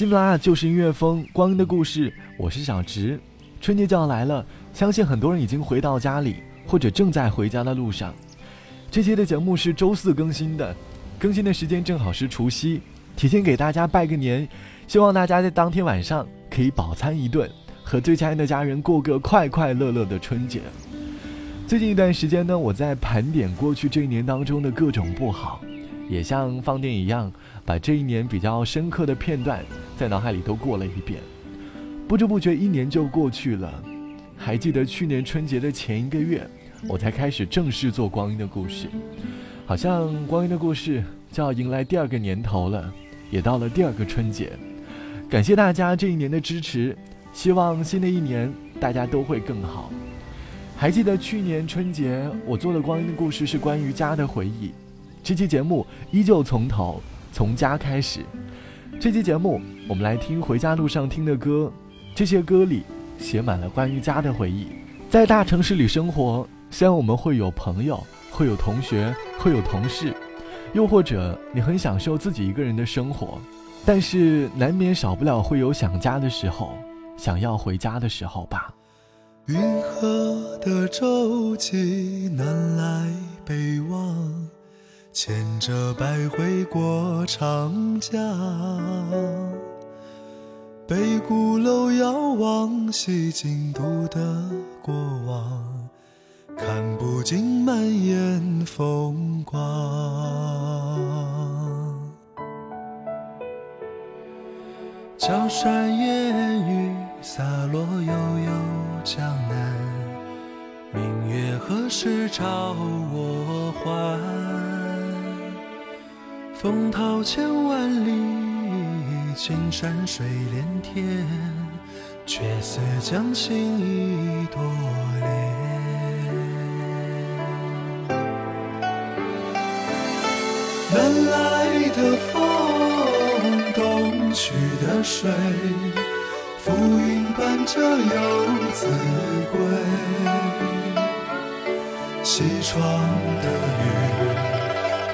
喜马拉雅就是音乐风，光阴的故事，我是小直。春节就要来了，相信很多人已经回到家里，或者正在回家的路上。这期的节目是周四更新的，更新的时间正好是除夕，提前给大家拜个年，希望大家在当天晚上可以饱餐一顿，和最亲爱的家人过个快快乐乐的春节。最近一段时间呢，我在盘点过去这一年当中的各种不好，也像放电一样。把这一年比较深刻的片段在脑海里都过了一遍，不知不觉一年就过去了。还记得去年春节的前一个月，我才开始正式做光阴的故事，好像光阴的故事就要迎来第二个年头了，也到了第二个春节。感谢大家这一年的支持，希望新的一年大家都会更好。还记得去年春节我做的光阴的故事是关于家的回忆，这期节目依旧从头。从家开始，这期节目我们来听回家路上听的歌，这些歌里写满了关于家的回忆。在大城市里生活，虽然我们会有朋友，会有同学，会有同事，又或者你很享受自己一个人的生活，但是难免少不了会有想家的时候，想要回家的时候吧。云河的舟楫南来北往。牵着百回过长江，北鼓楼遥望西京都的过往，看不尽满眼风光。江山烟雨洒落悠悠江南，明月何时照我还？风涛千万里，青山水连天，却似将心一朵莲。南来的风，东去的水，浮云伴着游子归。西窗的雨。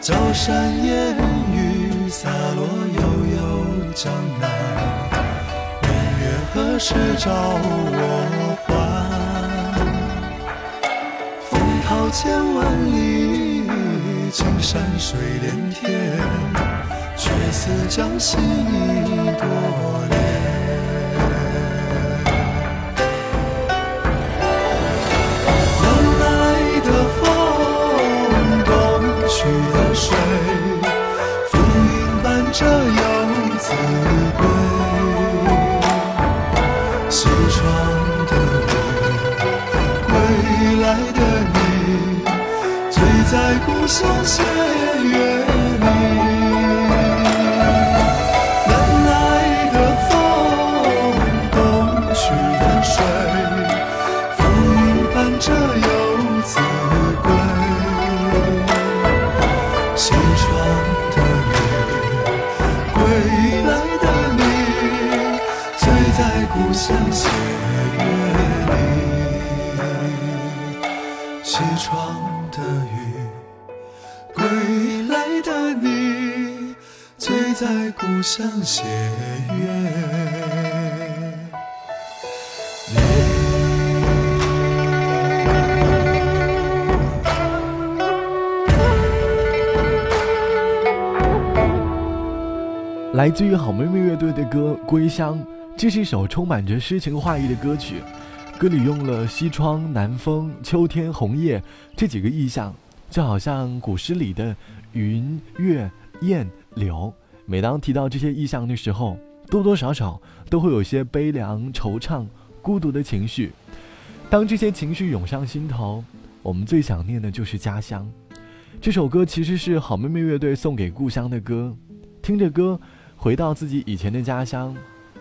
江山烟雨洒落悠悠江南明月何时照我还风涛千万里青山水连天却似将心一朵莲爱的你醉在故乡斜月故乡写月。来自于好妹妹乐队的歌《归乡》，这是一首充满着诗情画意的歌曲。歌里用了西窗、南风、秋天、红叶这几个意象，就好像古诗里的云、月、雁、柳。每当提到这些意象的时候，多多少少都会有些悲凉、惆怅、孤独的情绪。当这些情绪涌上心头，我们最想念的就是家乡。这首歌其实是好妹妹乐队送给故乡的歌，听着歌。回到自己以前的家乡，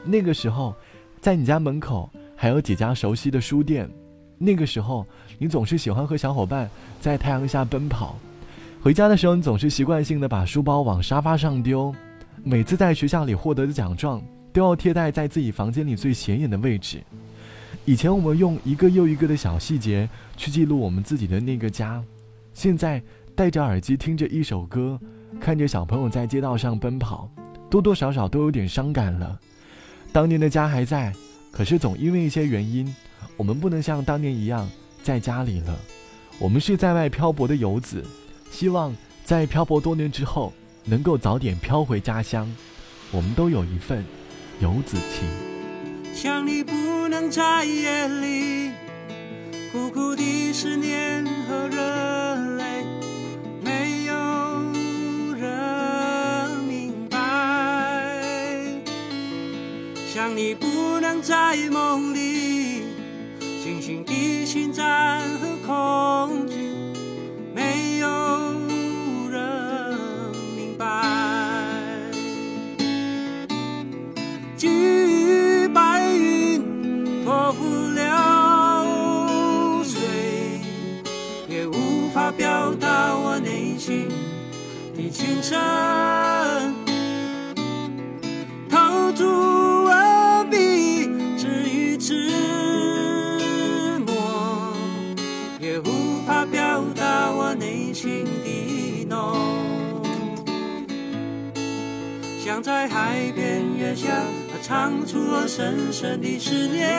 那个时候，在你家门口还有几家熟悉的书店。那个时候，你总是喜欢和小伙伴在太阳下奔跑。回家的时候，你总是习惯性的把书包往沙发上丢。每次在学校里获得的奖状，都要贴在在自己房间里最显眼的位置。以前我们用一个又一个的小细节去记录我们自己的那个家，现在戴着耳机听着一首歌，看着小朋友在街道上奔跑。多多少少都有点伤感了。当年的家还在，可是总因为一些原因，我们不能像当年一样在家里了。我们是在外漂泊的游子，希望在漂泊多年之后，能够早点飘回家乡。我们都有一份游子情。想你不能在夜里，苦苦的思念和热泪。没有人明白。想你不能在梦里星星的心脏和恐惧，表达我内心的真诚，掏出我笔，只于只墨，也无法表达我内心的浓。想在海边月下，唱出我深深的思念，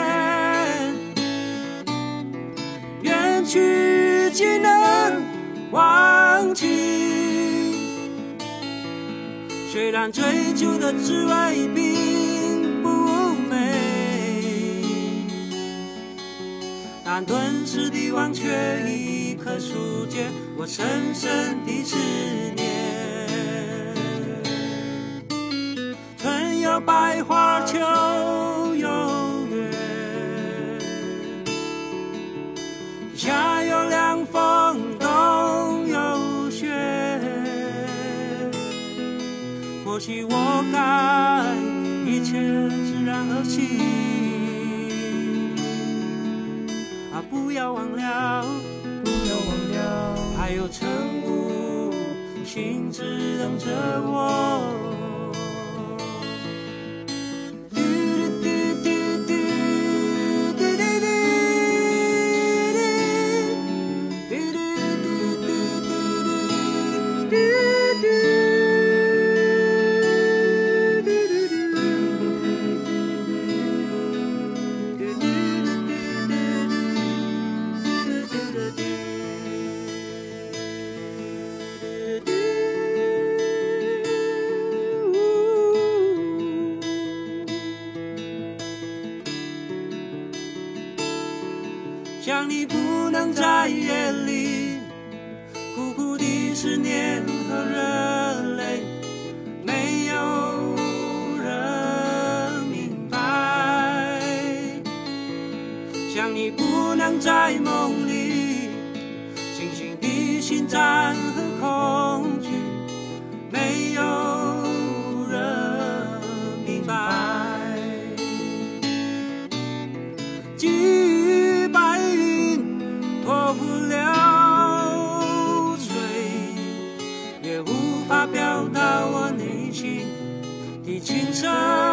远去只能。忘记，虽然追求的滋味并不美，但顿时的忘却已可疏解我深深的思念。春有百花秋起我该一切自然而起，啊，不要忘了，不要忘了，还有晨雾，心只等着我。在梦里清醒的心脏和恐惧没有人明白。给予白云托付流水也无法表达我内心的情深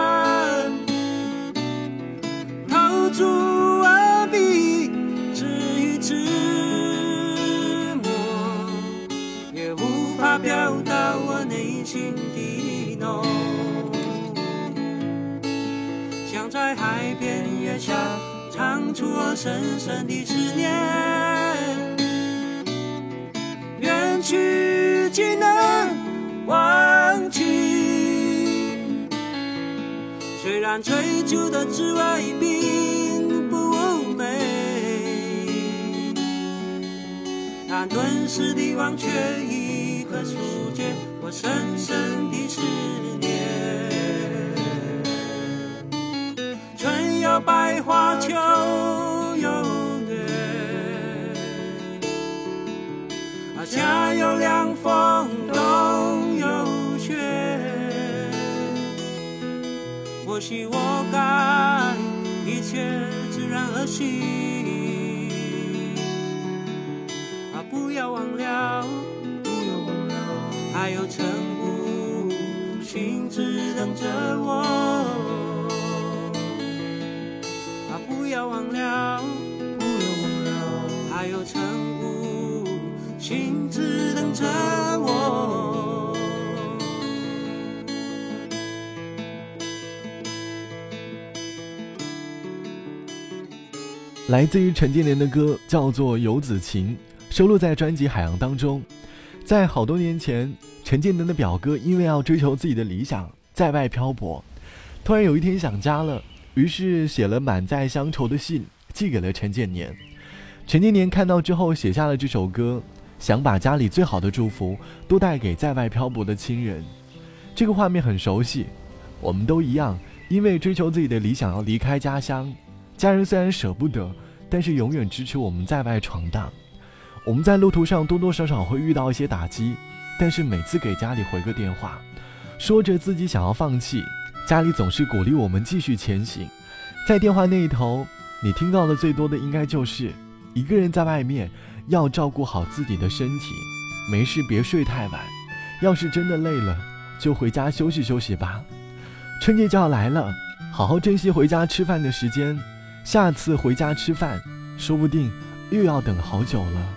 心底浓。想在海边月下唱出我深深的思念。远去岂能忘记虽然追求的滋味并不美但顿时的忘却我深深的思念。春有百花秋有月，啊，夏有凉风，冬有雪。或许我该一切自然而然，不要忘了，还有晨雾，心只等着我。啊不要忘了，不要忘了，还有晨雾，心只等着我。来自于陈建年的歌叫做《游子情》，收录在专辑《海洋》当中。在好多年前，陈建年的表哥因为要追求自己的理想，在外漂泊，突然有一天想家了。于是写了满载乡愁的信，寄给了陈建年。陈建年看到之后，写下了这首歌，想把家里最好的祝福都带给在外漂泊的亲人。这个画面很熟悉，我们都一样，因为追求自己的理想要离开家乡。家人虽然舍不得，但是永远支持我们在外闯荡。我们在路途上多多少少会遇到一些打击，但是每次给家里回个电话，说着自己想要放弃。家里总是鼓励我们继续前行，在电话那一头，你听到的最多的应该就是一个人在外面要照顾好自己的身体，没事别睡太晚，要是真的累了，就回家休息休息吧。春节就要来了，好好珍惜回家吃饭的时间，下次回家吃饭，说不定又要等好久了。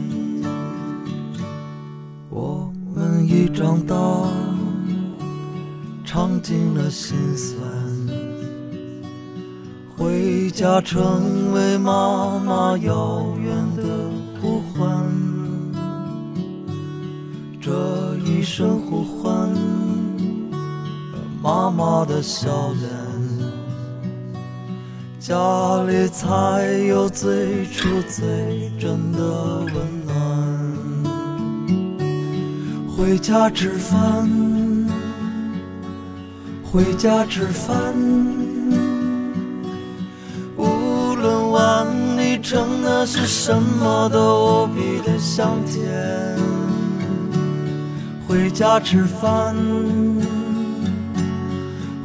尝尽了心酸。回家成为妈妈遥远的呼唤，这一声呼唤，妈妈的笑脸，家里才有最初最真的温暖。回家吃饭，回家吃饭。无论碗里盛的是什么都无比的香甜。回家吃饭，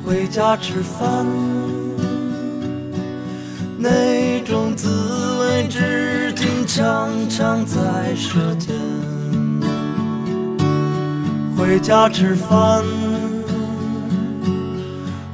回家吃饭，那种滋味至今常常在舌尖。回家吃饭，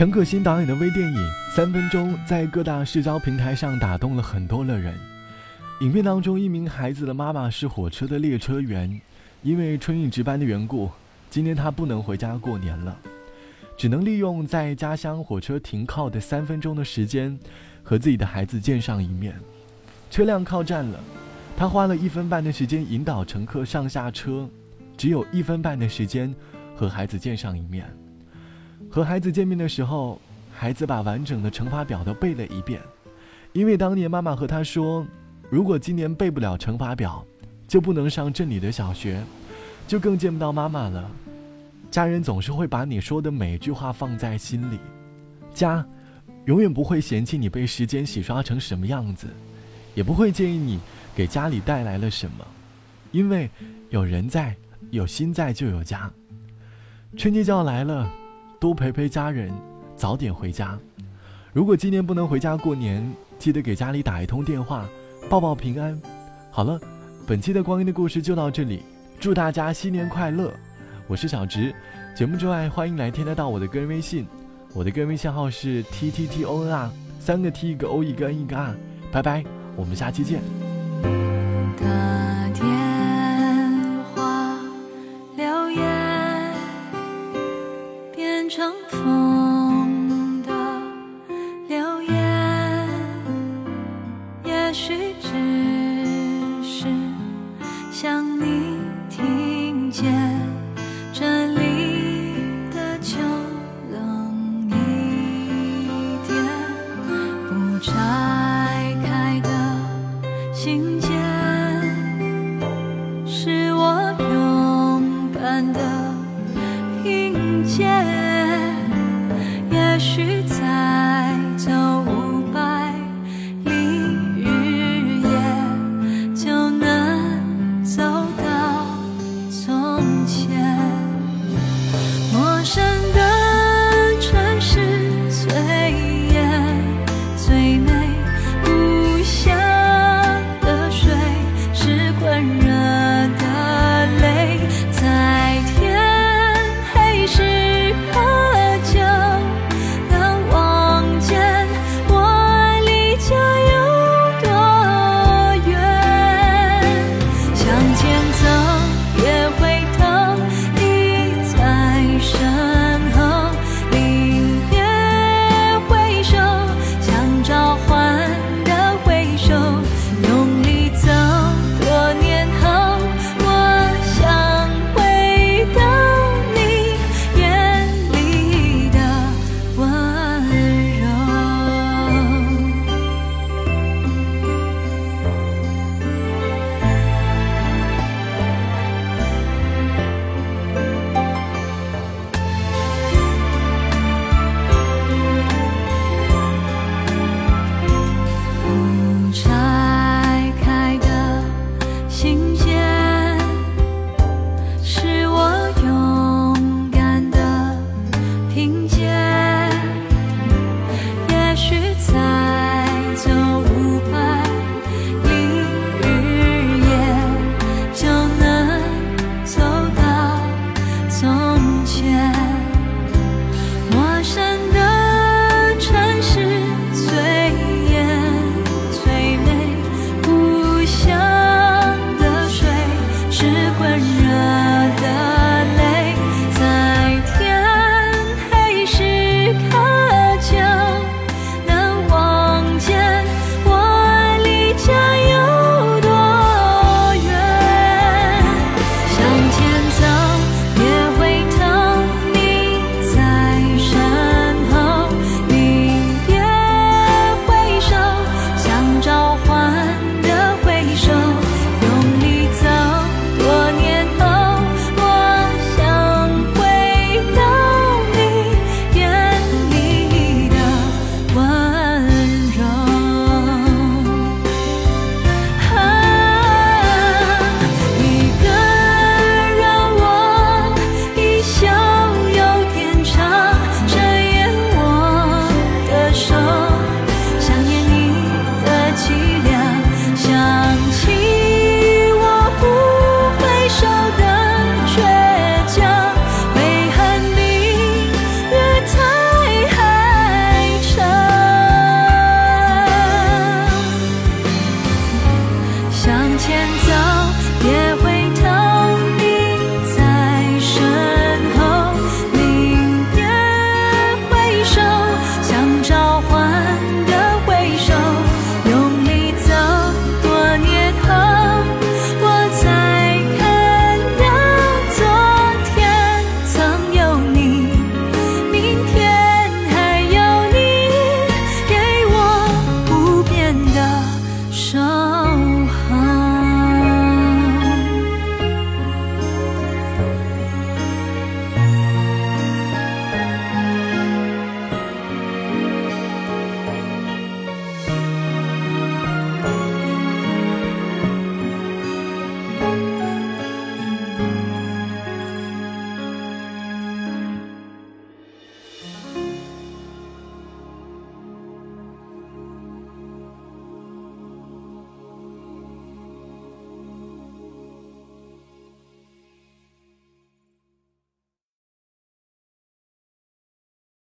陈可辛导演的微电影《三分钟》在各大社交平台上打动了很多的人。影片当中，一名孩子的妈妈是火车的列车员，因为春运值班的缘故，今天她不能回家过年了，只能利用在家乡火车停靠的三分钟的时间，和自己的孩子见上一面。车辆靠站了，他花了一分半的时间引导乘客上下车，只有一分半的时间和孩子见上一面。和孩子见面的时候，孩子把完整的乘法表都背了一遍，因为当年妈妈和他说，如果今年背不了乘法表，就不能上镇里的小学，就更见不到妈妈了。家人总是会把你说的每句话放在心里，家，永远不会嫌弃你被时间洗刷成什么样子，也不会介意你给家里带来了什么，因为有人在，有心在，就有家。春节就要来了。多陪陪家人，早点回家。如果今年不能回家过年，记得给家里打一通电话，报报平安。好了，本期的光阴的故事就到这里，祝大家新年快乐！我是小直，节目之外欢迎来添加到我的个人微信，我的个人微信号是 t t t o n r，三个 t 一个 o 一个 n 一个 r，拜拜，我们下期见。